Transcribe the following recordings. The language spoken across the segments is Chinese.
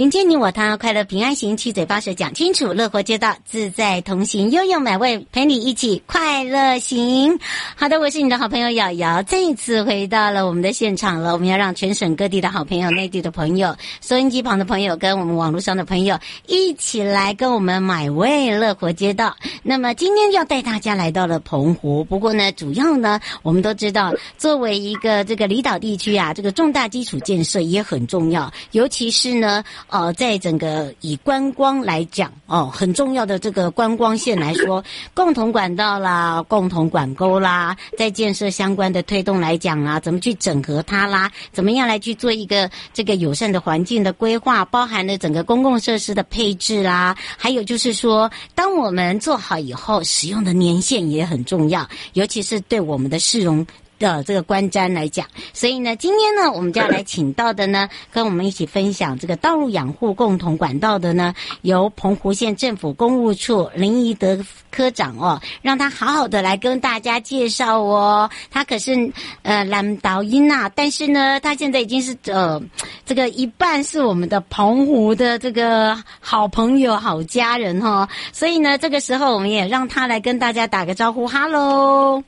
迎接你我他，快乐平安行，七嘴八舌讲清楚，乐活街道自在同行，悠悠美味陪你一起快乐行。好的，我是你的好朋友瑶瑶，再一次回到了我们的现场了。我们要让全省各地的好朋友、内地的朋友、收音机旁的朋友跟我们网络上的朋友一起来跟我们买味乐活街道。那么今天要带大家来到了澎湖，不过呢，主要呢，我们都知道，作为一个这个离岛地区啊，这个重大基础建设也很重要，尤其是呢。哦，在整个以观光来讲，哦，很重要的这个观光线来说，共同管道啦，共同管沟啦，在建设相关的推动来讲啊，怎么去整合它啦？怎么样来去做一个这个友善的环境的规划，包含了整个公共设施的配置啦，还有就是说，当我们做好以后，使用的年限也很重要，尤其是对我们的市容。的这个观瞻来讲，所以呢，今天呢，我们就要来请到的呢，跟我们一起分享这个道路养护共同管道的呢，由澎湖县政府公务处林宜德科长哦，让他好好的来跟大家介绍哦。他可是呃兰岛音呐，但是呢，他现在已经是呃这个一半是我们的澎湖的这个好朋友、好家人哈、哦。所以呢，这个时候我们也让他来跟大家打个招呼，哈喽。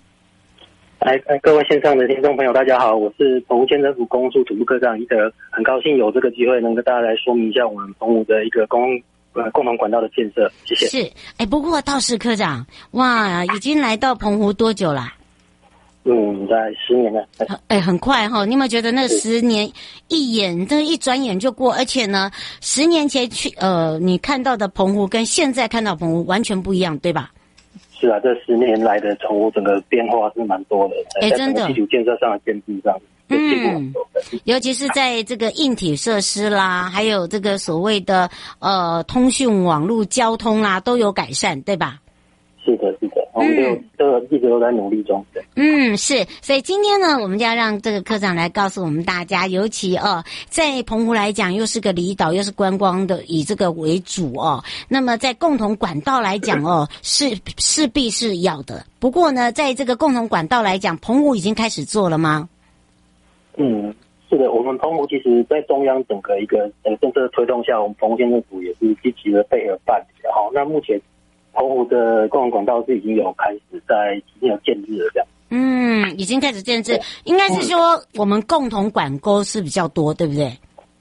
来，各位线上的听众朋友，大家好，我是澎湖县政府公务处土木科长宜德，很高兴有这个机会能跟大家来说明一下我们澎湖的一个公呃共同管道的建设，谢谢。是，哎，不过道士科长，哇，已经来到澎湖多久啦？嗯，在十年了。哎，很快哈，你有没有觉得那十年一眼，这一转眼就过？而且呢，十年前去呃，你看到的澎湖跟现在看到澎湖完全不一样，对吧？是啊，这十年来的宠物整个变化是蛮多的。哎，真的，基础建设上的建设上，嗯，尤其是在这个硬体设施啦，还有这个所谓的呃通讯网络交通啦，都有改善，对吧？是的，是的。我们就都一直都在努力中。对，嗯，是，所以今天呢，我们就要让这个科长来告诉我们大家，尤其哦，在澎湖来讲，又是个离岛，又是观光的，以这个为主哦。那么在共同管道来讲哦，是势必是要的。不过呢，在这个共同管道来讲，澎湖已经开始做了吗？嗯，是的，我们澎湖其实，在中央整个一个呃政策推动下，我们澎湖县政府也是积极的配合办理的。好，那目前。澎湖的共同管道是已经有开始在已经有建制了，这样。嗯，已经开始建制，应该是说我们共同管沟是比较多，对不对？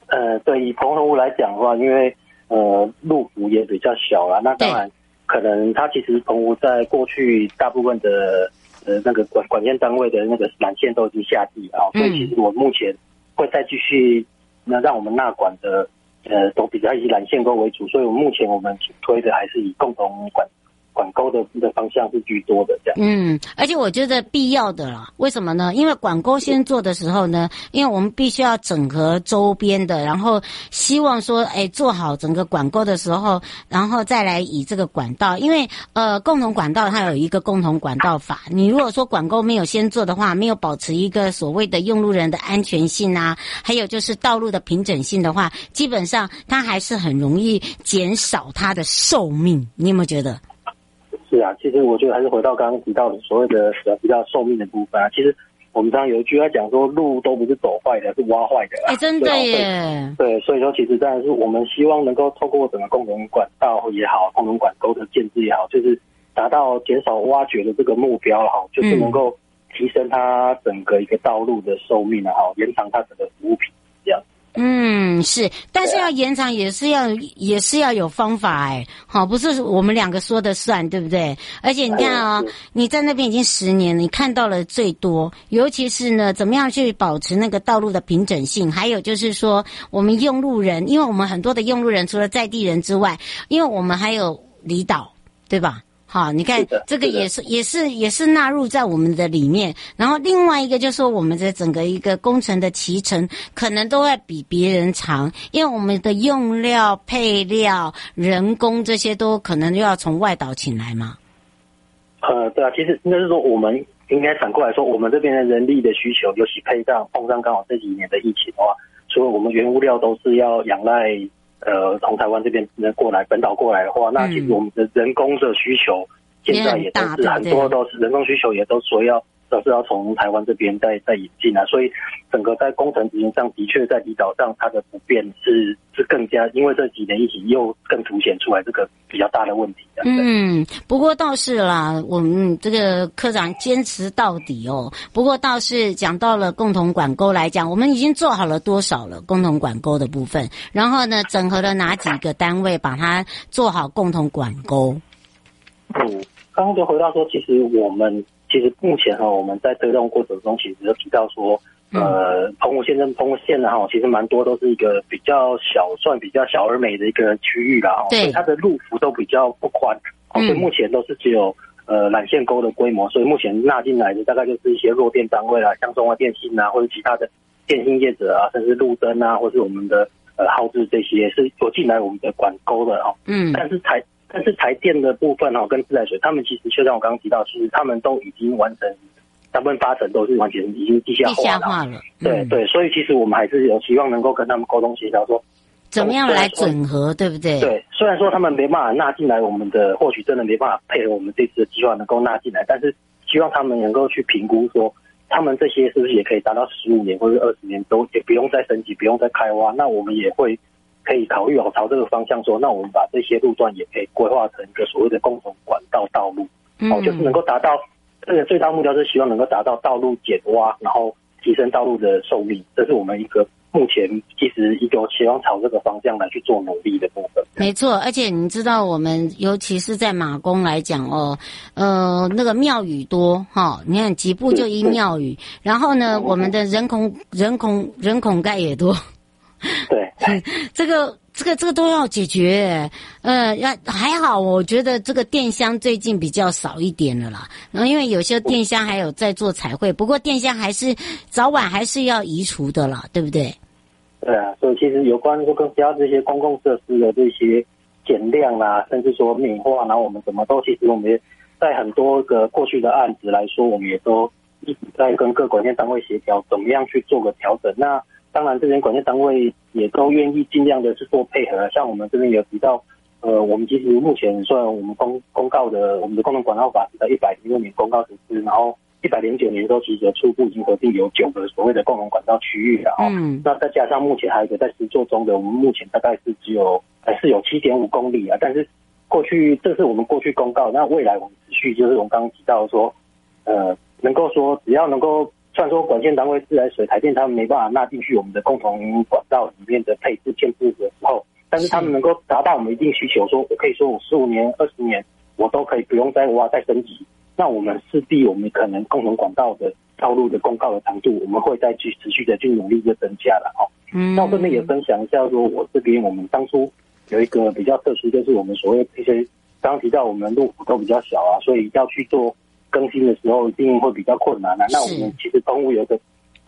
呃，对，以澎湖来讲的话，因为呃路幅也比较小啦，那当然可能它其实澎湖在过去大部分的呃那个管管线单位的那个缆线都已经下地啊，所以其实我目前会再继续那让我们纳管的。呃，都比较以蓝线多为主，所以目前我们主推的还是以共同管管沟的的方向是居多的这样。嗯，而且我觉得必要的啦，为什么呢？因为管沟先做的时候呢，因为我们必须要整合周边的，然后希望说，哎，做好整个管沟的时候，然后再来以这个管道，因为呃，共同管道它有一个共同管道法，你如果说管沟没有先做的话，没有保持一个所谓的用路人的安全性啊，还有就是道路的平整性的话，基本上它还是很容易减少它的寿命。你有没有觉得？是啊，其实我觉得还是回到刚刚提到的所谓的呃比较寿命的部分啊。其实我们刚刚有一句话讲说，路都不是走坏的，是挖坏的。哎，真的耶对。对，所以说其实当然是我们希望能够透过整个共同管道也好，共同管沟的建制也好，就是达到减少挖掘的这个目标哈，就是能够提升它整个一个道路的寿命啊，哈，延长它整个服务品。嗯，是，但是要延长也是要、啊、也是要有方法哎，好，不是我们两个说的算，对不对？而且你看啊、哦，你在那边已经十年了，你看到了最多，尤其是呢，怎么样去保持那个道路的平整性？还有就是说，我们用路人，因为我们很多的用路人除了在地人之外，因为我们还有离岛，对吧？好，你看这个也是也是也是纳入在我们的里面。然后另外一个就是说，我们的整个一个工程的期程可能都会比别人长，因为我们的用料、配料、人工这些都可能又要从外岛请来嘛。呃，对啊，其实应该是说，我们应该反过来说，我们这边的人力的需求，尤其配上碰上刚好这几年的疫情的话，所以我们原物料都是要仰赖。呃，从台湾这边能过来本岛过来的话，那其实我们的人工的需求现在也都是很多都是人工需求，也都说要都是要从台湾这边再再引进啊，所以整个在工程执行上的确在离岛上它的不便是是更加，因为这几年疫情又更凸显出来这个比较大的问题。嗯，不过倒是啦，我们这个科长坚持到底哦。不过倒是讲到了共同管沟来讲，我们已经做好了多少了共同管沟的部分，然后呢，整合了哪几个单位把它做好共同管沟？嗯，刚刚就回到说，其实我们其实目前哈，我们在推动过程中，其实就提到说。呃，澎湖县跟澎湖县的哈，其实蛮多都是一个比较小，算比较小而美的一个区域啦哈，所以它的路幅都比较不宽，所以目前都是只有呃缆线沟的规模，所以目前纳进来的大概就是一些弱电单位啦，像中华电信啊，或者其他的电信业者啊，甚至路灯啊，或是我们的呃耗资这些是有进来我们的管沟的哦，嗯，但是台但是台电的部分哈，跟自来水，他们其实就像我刚刚提到，其实他们都已经完成。大部分八成都是完全已经地下化了，化了嗯、对对，所以其实我们还是有希望能够跟他们沟通协调，说怎么样来整合，对不对？对，虽然说他们没办法纳进来我们的，或许真的没办法配合我们这次的计划能够纳进来，但是希望他们能够去评估说，他们这些是不是也可以达到十五年或者二十年都也不用再升级，不用再开挖，那我们也会可以考虑哦，朝这个方向说，那我们把这些路段也可以规划成一个所谓的共同管道道路，哦，就是能够达到。这个最大目标是希望能够达到道路减挖，然后提升道路的寿命，这是我们一个目前其实一个希望朝这个方向来去做努力的部分。没错，而且你知道，我们尤其是在马公来讲哦，呃，那个庙宇多哈，你看几步就一庙宇，然后呢，我们的人孔人孔人孔盖也多，对，这个。这个这个都要解决，呃，要还好，我觉得这个电箱最近比较少一点了啦。然后因为有些电箱还有在做彩绘，不过电箱还是早晚还是要移除的啦，对不对？对啊，所以其实有关就跟其他这些公共设施的这些减量啦，甚至说美化，然后我们怎么都其实我们也在很多个过去的案子来说，我们也都一直在跟各管线单位协调，怎么样去做个调整。那当然，这边管线单位也都愿意尽量的去做配合。像我们这边有提到，呃，我们其实目前算我们公公告的，我们的共同管道法是在一百零六年公告实施，然后一百零九年都其实初步已经核定有九个所谓的共同管道区域了。嗯。那再加上目前还有一个在施作中的，我们目前大概是只有还是有七点五公里啊。但是过去这是我们过去公告，那未来我们持续就是我们刚刚提到说，呃，能够说只要能够。虽然说管线单位自来水台电他们没办法纳进去我们的共同管道里面的配置建置的时候，但是他们能够达到我们一定需求，说我可以说我十五年、二十年我都可以不用再挖再升级，那我们势必我们可能共同管道的道路的公告的长度，我们会再去持续的去努力的增加了哦。嗯，那我这边也分享一下，说我这边我们当初有一个比较特殊，就是我们所谓一些刚刚提到我们路幅都比较小啊，所以要去做。更新的时候一定会比较困难啊。那我们其实澎湖有个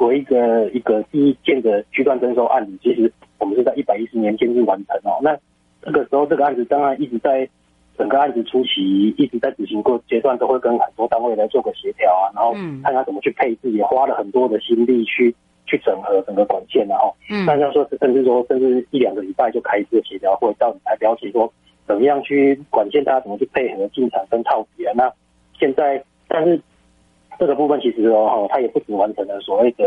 有一个一个第一件的区段征收案子，其实我们是在一百一十年建置完成哦。那这个时候这个案子当然一直在整个案子初期一直在执行过阶段，都会跟很多单位来做个协调啊，然后看他怎么去配置，也花了很多的心力去去整合整个管线然后，嗯，但是要说甚至说甚至一两个礼拜就开一次协调会，到底才了解说怎么样去管线，大家怎么去配合进场跟套别。那现在，但是这个部分其实哦，它也不止完成了所谓的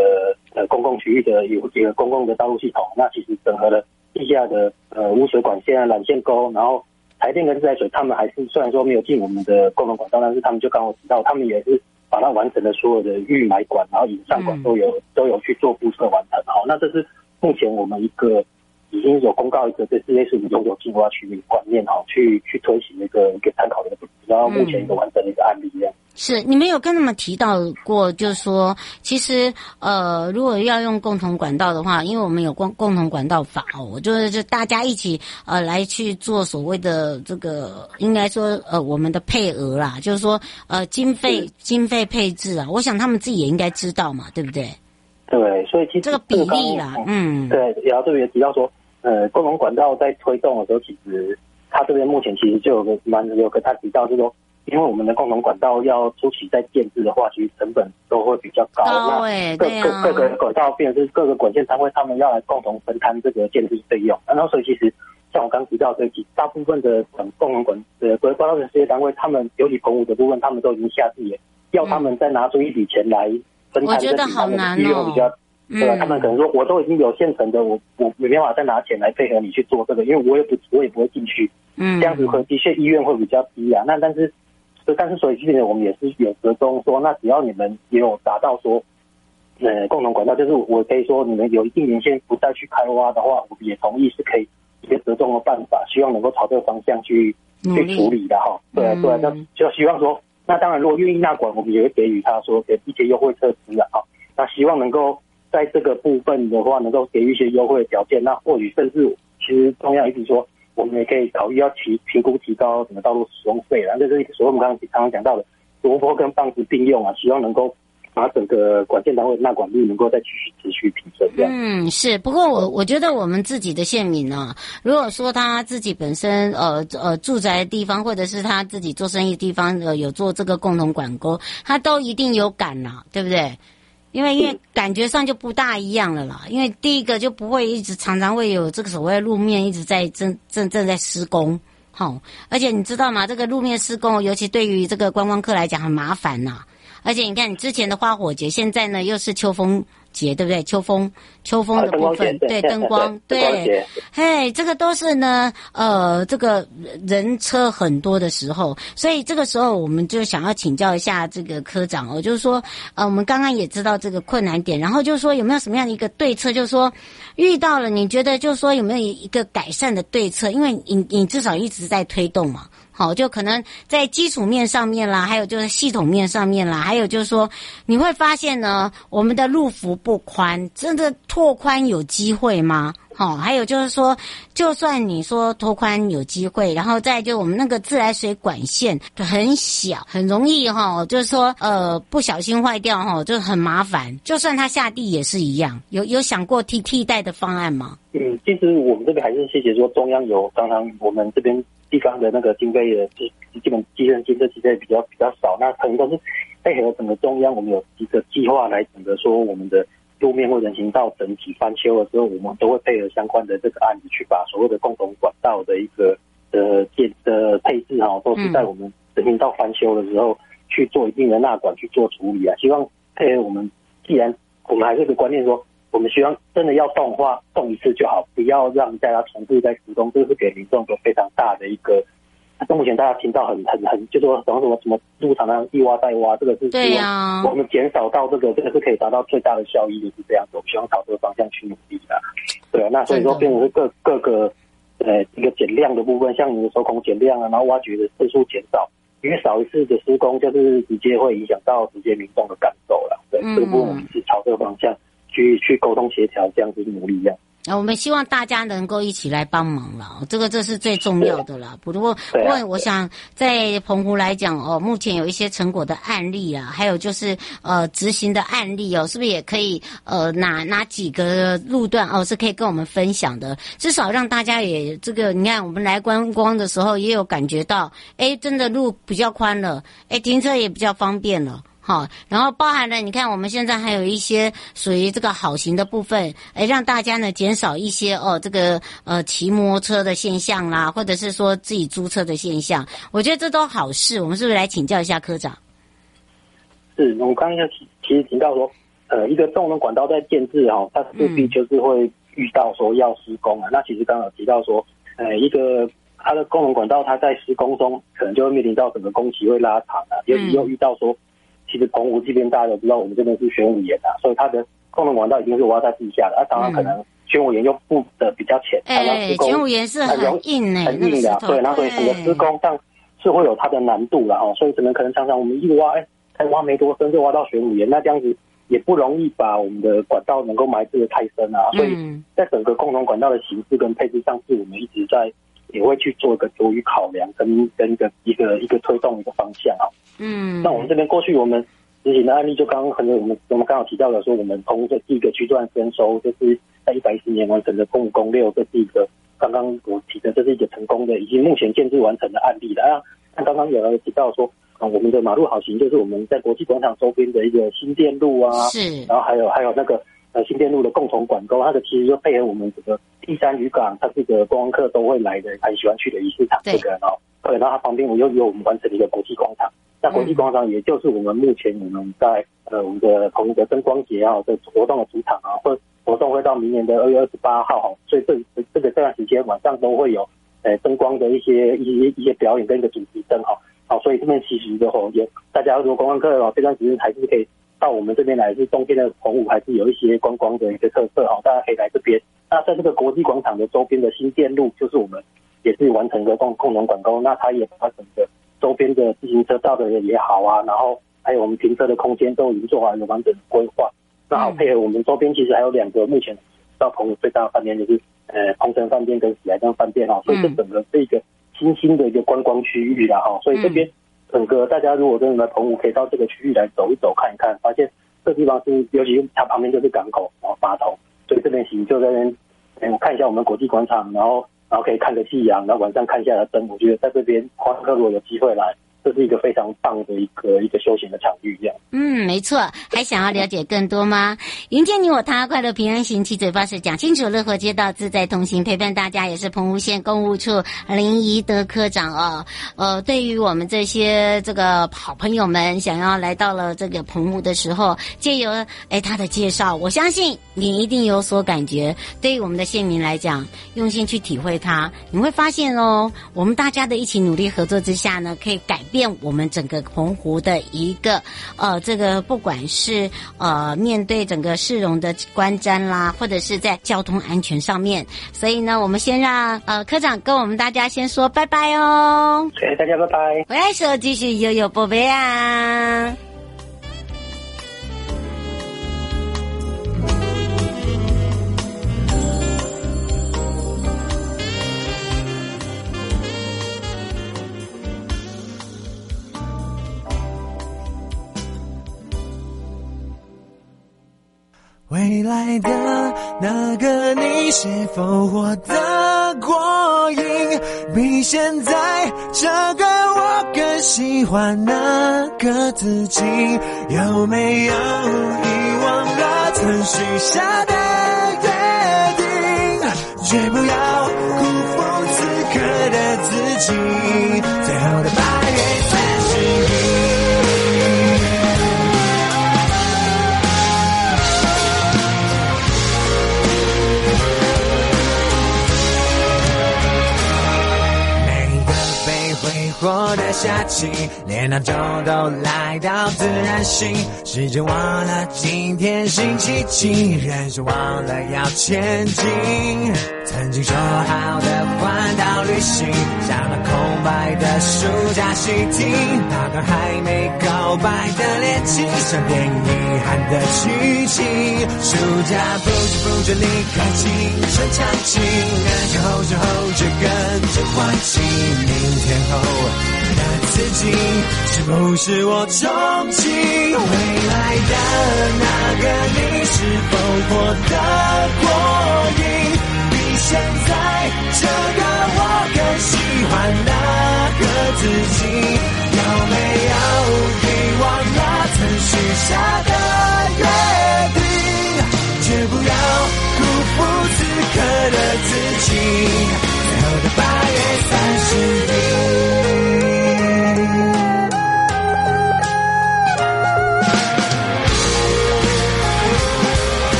呃公共区域的有一个公共的道路系统，那其实整合了地下的呃污水管线啊、缆线沟，然后台电跟自来水，他们还是虽然说没有进我们的共同管道，但是他们就刚好提到，他们也是把它完成了所有的预埋管，然后引上管都有、嗯、都有去做布设完成。好，那这是目前我们一个。已经有公告一个，这是类似于永久净化区的观念哈，去去推行一个一个参考的一个，然后目前一个完整的一个案例这样。是，你们有跟他们提到过，就是说，其实呃，如果要用共同管道的话，因为我们有共共同管道法哦，我就是就大家一起呃来去做所谓的这个，应该说呃我们的配额啦，就是说呃经费经费配置啊，我想他们自己也应该知道嘛，对不对？对，所以其实这个比例啦，嗯，对，然后这边也提到说。呃，共同管道在推动的时候，其实他这边目前其实就有个蛮有跟他提到，就是说，因为我们的共同管道要初期在建制的话，其实成本都会比较高。高哎，各各、啊、各个管道，变成是各个管线单位，他们要来共同分摊这个建设费用。然后，所以其实像我刚提到的，大部分的共同管呃管道的事业单位，他们尤其澎湖的部分，他们都已经下地了，要他们再拿出一笔钱来分摊这个费用比较。对吧？他们可能说，我都已经有现成的，我我没办法再拿钱来配合你去做这个，因为我也不我也不会进去。嗯，这样子可能的确医院会比较低啊。那但是，但是所以基本上我们也是有折中说，那只要你们也有达到说，呃，共同管道，就是我可以说你们有一定年限不再去开挖的话，我们也同意是可以一个折中的办法，希望能够朝这个方向去去处理的哈。对对，那就希望说，那当然如果愿意纳管，我们也会给予他说给一些优惠措施的哈。那希望能够。在这个部分的话，能够给予一些优惠的条件，那或许甚至其实中央一直说，我们也可以考虑要提评估提高什么道路使用费，然后这是所谓我们刚刚常常讲到的萝卜跟棒子并用啊，希望能够把整个管线单位纳管率能够再继续持续提升。这样嗯，是。不过我我觉得我们自己的县民呢，如果说他自己本身呃呃住宅地方，或者是他自己做生意地方呃有做这个共同管沟，他都一定有感呐，对不对？因为因为感觉上就不大一样了啦，因为第一个就不会一直常常会有这个所谓路面一直在正正正在施工，好，而且你知道吗？这个路面施工，尤其对于这个观光客来讲很麻烦呐，而且你看你之前的花火节，现在呢又是秋风。节对不对？秋风，秋风的部分，对灯光，对，嘿，这个都是呢，呃，这个人车很多的时候，所以这个时候我们就想要请教一下这个科长哦，就是说，呃，我们刚刚也知道这个困难点，然后就是说有没有什么样的一个对策？就是说遇到了，你觉得就是说有没有一个改善的对策？因为你你至少一直在推动嘛。好，就可能在基础面上面啦，还有就是系统面上面啦，还有就是说，你会发现呢，我们的路幅不宽，真的拓宽有机会吗？好，还有就是说，就算你说拓宽有机会，然后再就我们那个自来水管线很小，很容易哈，就是说呃不小心坏掉哈，就很麻烦。就算它下地也是一样，有有想过替替代的方案吗？嗯，其实我们这边还是谢谢说中央有，刚刚我们这边。地方的那个经费的基基本基本建设经费比较比较少，那可能都是配合整个中央，我们有一个计划来整个说我们的路面或人行道整体翻修的时候，我们都会配合相关的这个案子去把所有的共同管道的一个呃建的配置哈，都是在我们人行道翻修的时候去做一定的纳管去做处理啊。希望配合我们，既然我们还是个观念说。我们希望真的要动的话，动一次就好，不要让大家重复在施工，这是给民众一个非常大的一个。目前大家听到很很很，就说什么什么什么路常常一挖再挖，这个是对呀。我们减少到这个，这个是可以达到最大的效益，就是这样子。我们希望朝这个方向去努力的。对啊，那所以说变成是各各个呃一个减量的部分，像你的手孔减量啊，然后挖掘的次数减少，因为少一次的施工，就是直接会影响到直接民众的感受了。对，这个部分我们是朝这个方向。去去沟通协调，这样子努力这样。啊，我们希望大家能够一起来帮忙了，这个这是最重要的了。不过，不过我想在澎湖来讲哦，目前有一些成果的案例啊，还有就是呃执行的案例哦，是不是也可以呃哪哪几个路段哦是可以跟我们分享的？至少让大家也这个，你看我们来观光的时候也有感觉到，哎，真的路比较宽了，哎，停车也比较方便了。好，然后包含了你看我们现在还有一些属于这个好行的部分，哎，让大家呢减少一些哦这个呃骑摩托车的现象啦，或者是说自己租车的现象，我觉得这都好事。我们是不是来请教一下科长？是，我刚刚其其实提到说，呃，一个动能管道在建制哈，它势必就是会遇到说要施工啊。嗯、那其实刚刚有提到说，呃，一个。它的功能管道，它在施工中可能就会面临到整个工期会拉长啊，尤其又遇到说，其实澎湖这边大家都知道，我们这边是玄武岩啊，所以它的功能管道一定是挖在地下的，啊，当然可能玄武岩又布的比较浅，哎、嗯，玄武岩是很硬诶，很硬的，啊，对，那所以整个施工上是会有它的难度了哦，所以可能可能常常我们一挖，哎，才挖没多深就挖到玄武岩，那这样子也不容易把我们的管道能够埋置的太深啊，所以在整个共同管道的形式跟配置上，是我们一直在。也会去做一个多余考量跟跟一个一个一个推动一个方向啊。嗯，那我们这边过去我们执行的案例，就刚刚可能我们我们刚好提到了说，我们从这第一个区段征收，就是在一百一十年完成的澎湖公六，这是一个刚刚我提的，这是一个成功的，已经目前建置完成的案例了啊。那刚刚有人提到说，啊，我们的马路好行，就是我们在国际广场周边的一个新店路啊，是，然后还有还有那个。呃，新店路的共同管沟，它的其实就配合我们整个第三渔港，它这个观光客都会来的，很喜欢去的鱼市场这个，哦对，然后它旁边我又有我们完成的一个国际广场，那国际广场也就是我们目前我们在呃我们的同一个灯光节啊的活动的主场啊，或活动会到明年的二月二十八号哈，所以这这个这段时间晚上都会有呃灯光的一些一些一些表演跟一个主题灯哈，好，所以这边其实的话也大家如果观光客哦这段时间还是可以。到我们这边来是冬天的澎湖，还是有一些观光的一个特色哈，大家可以来这边。那在这个国际广场的周边的新店路，就是我们也是完成一个共共同管工，那它也把整个周边的自行车道的也好啊，然后还有我们停车的空间都已经做好了完整的规划。那好配合我们周边，其实还有两个目前到澎湖最大的饭店，就是呃鹏城饭店跟喜来登饭店哈，所以这整个是一个新兴的一个观光区域了哈，所以这边。整个大家如果真的来澎湖，可以到这个区域来走一走、看一看，发现这地方是，尤其它旁边就是港口，然后码头，所以这边行就在那边，嗯，看一下我们国际广场，然后然后可以看个夕阳，然后晚上看一下灯，我觉得在这边观光客如果有机会来。这是一个非常棒的一个一个休闲的场域，这样。嗯，没错。还想要了解更多吗？迎接你我他，快乐平安行，七嘴八舌讲清楚，乐活街道自在同行，陪伴大家也是澎湖县公务处林宜德科长哦。呃，对于我们这些这个好朋友们，想要来到了这个澎湖的时候，借由哎他的介绍，我相信你一定有所感觉。对于我们的县民来讲，用心去体会它，你会发现哦，我们大家的一起努力合作之下呢，可以改变。变我们整个澎湖的一个呃，这个不管是呃面对整个市容的观瞻啦，或者是在交通安全上面，所以呢，我们先让呃科长跟我们大家先说拜拜哦。谢谢大家，拜拜。回来时候继续悠悠宝贝啊。未来的那个你是否活得过瘾？比现在这个我更喜欢那个自己？有没有遗忘了曾许下的约定？绝不要辜负此刻的自己。最后的过的夏季，连那种都来到自然醒。时间忘了今天星期几，人。生忘了要前进。曾经说好的环岛旅行，像那空白的暑假习题，那段还没告白的恋情，像电影遗憾的剧情。暑假不知不觉离开青春场景，人。生后知后觉跟着换季，明天后。那自己是不是我憧憬？未来的那个你是否活得过瘾？比现在这个我更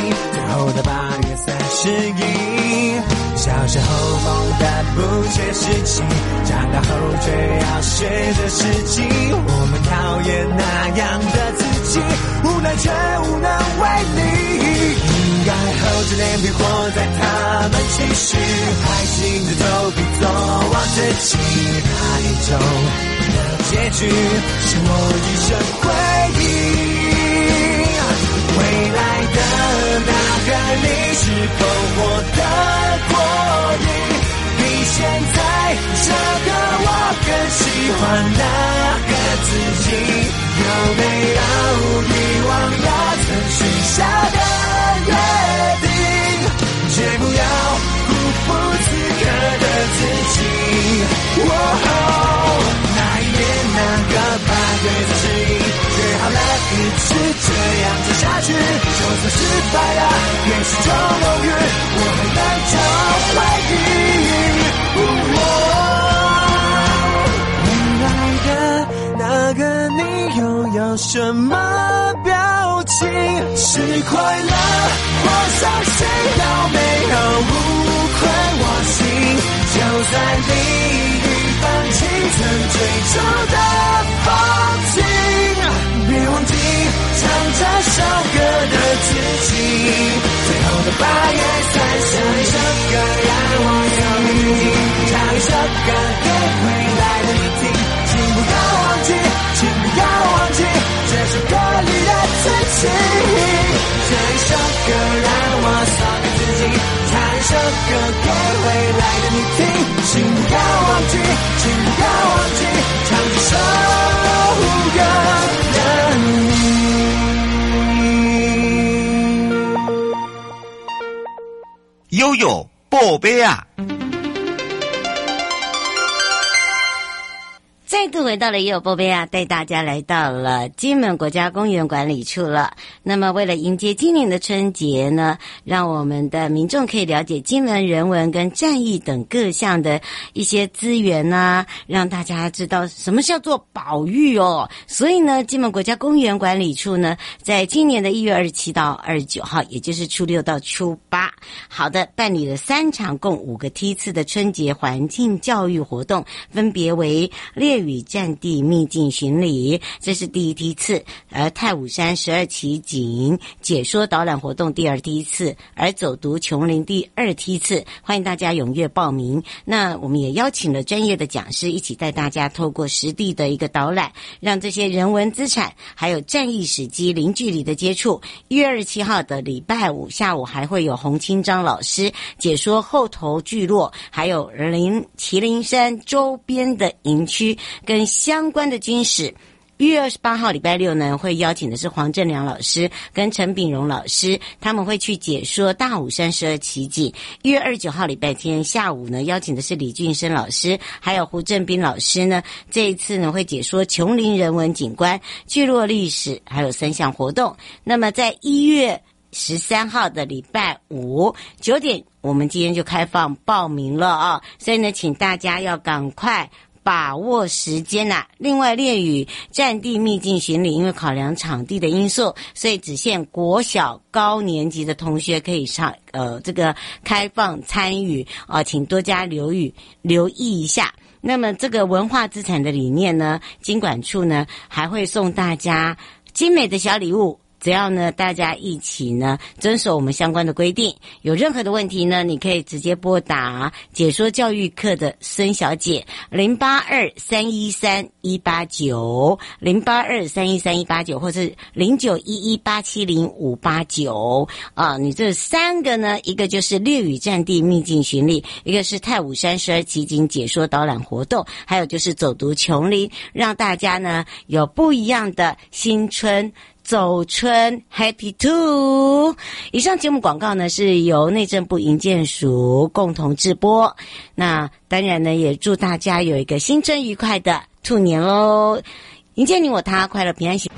最后的八月三十一，小时候梦的不切实际，长大后却要学着实际。我们讨厌那样的自己，无奈却无能为力。应该厚着脸皮活在他们期许，还是硬着头皮做我自己，哪一种？结局是我一生那个自己。有没有遗忘了曾许下的约定？绝不要辜负此刻的自己。哦那个八月的十一，约好了一直这样走下去，就算失败了，也是种荣誉，我还能找回忆。又有什么表情？是快乐或伤心，有没有无愧我心？就算你。青春最初的风景，别忘记唱这首歌的自己。最后的八月三十一，唱一首歌让我有个自己，唱一首歌给未来的你听。请不要自己。这一首歌让我送给自己，唱一首歌给未来的你听。请不要忘记，请不要忘记，唱这首歌的你。悠悠，宝贝啊！再度回到了也有波贝啊，带大家来到了金门国家公园管理处了。那么，为了迎接今年的春节呢，让我们的民众可以了解金门人文跟战役等各项的一些资源啊，让大家知道什么叫做保育哦。所以呢，金门国家公园管理处呢，在今年的一月二十七到二十九号，也就是初六到初八，好的，办理了三场共五个梯次的春节环境教育活动，分别为列与战地秘境巡礼，这是第一梯次；而太武山十二奇景解说导览活动第二梯次，而走读琼林第二梯次。欢迎大家踊跃报名。那我们也邀请了专业的讲师一起带大家透过实地的一个导览，让这些人文资产还有战役史迹零距离的接触。一月二十七号的礼拜五下午还会有洪清章老师解说后头聚落，还有林麒麟山周边的营区。跟相关的军史，一月二十八号礼拜六呢，会邀请的是黄正良老师跟陈炳荣老师，他们会去解说大武山十二奇景。一月二十九号礼拜天下午呢，邀请的是李俊生老师，还有胡正斌老师呢，这一次呢会解说琼林人文景观、聚落历史，还有三项活动。那么在一月十三号的礼拜五九点，我们今天就开放报名了啊，所以呢，请大家要赶快。把握时间呐、另外，列屿战地秘境巡礼，因为考量场地的因素，所以只限国小高年级的同学可以上。呃，这个开放参与啊，请多加留意留意一下。那么，这个文化资产的理念呢，经管处呢还会送大家精美的小礼物。只要呢，大家一起呢遵守我们相关的规定，有任何的问题呢，你可以直接拨打解说教育课的孙小姐零八二三一三一八九零八二三一三一八九，或是零九一一八七零五八九啊。你这三个呢，一个就是列屿战地秘境巡礼，一个是太武山十二奇景解说导览活动，还有就是走读琼林，让大家呢有不一样的新春。走春 Happy t o。以上节目广告呢是由内政部营建署共同制播。那当然呢，也祝大家有一个新春愉快的兔年喽！迎接你我他，快乐平安喜。